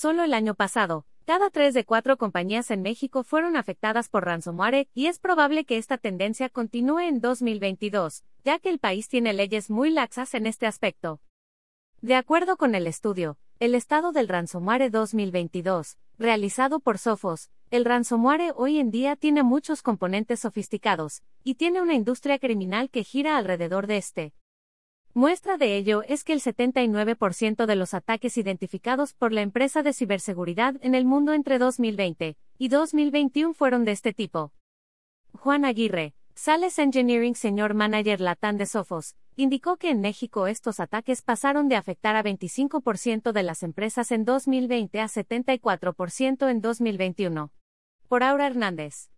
Solo el año pasado, cada tres de cuatro compañías en México fueron afectadas por ransomware y es probable que esta tendencia continúe en 2022, ya que el país tiene leyes muy laxas en este aspecto. De acuerdo con el estudio, el estado del ransomware 2022, realizado por Sophos, el ransomware hoy en día tiene muchos componentes sofisticados, y tiene una industria criminal que gira alrededor de este. Muestra de ello es que el 79% de los ataques identificados por la empresa de ciberseguridad en el mundo entre 2020 y 2021 fueron de este tipo. Juan Aguirre, Sales Engineering Senior Manager Latán de Sofos, indicó que en México estos ataques pasaron de afectar a 25% de las empresas en 2020 a 74% en 2021. Por Aura Hernández.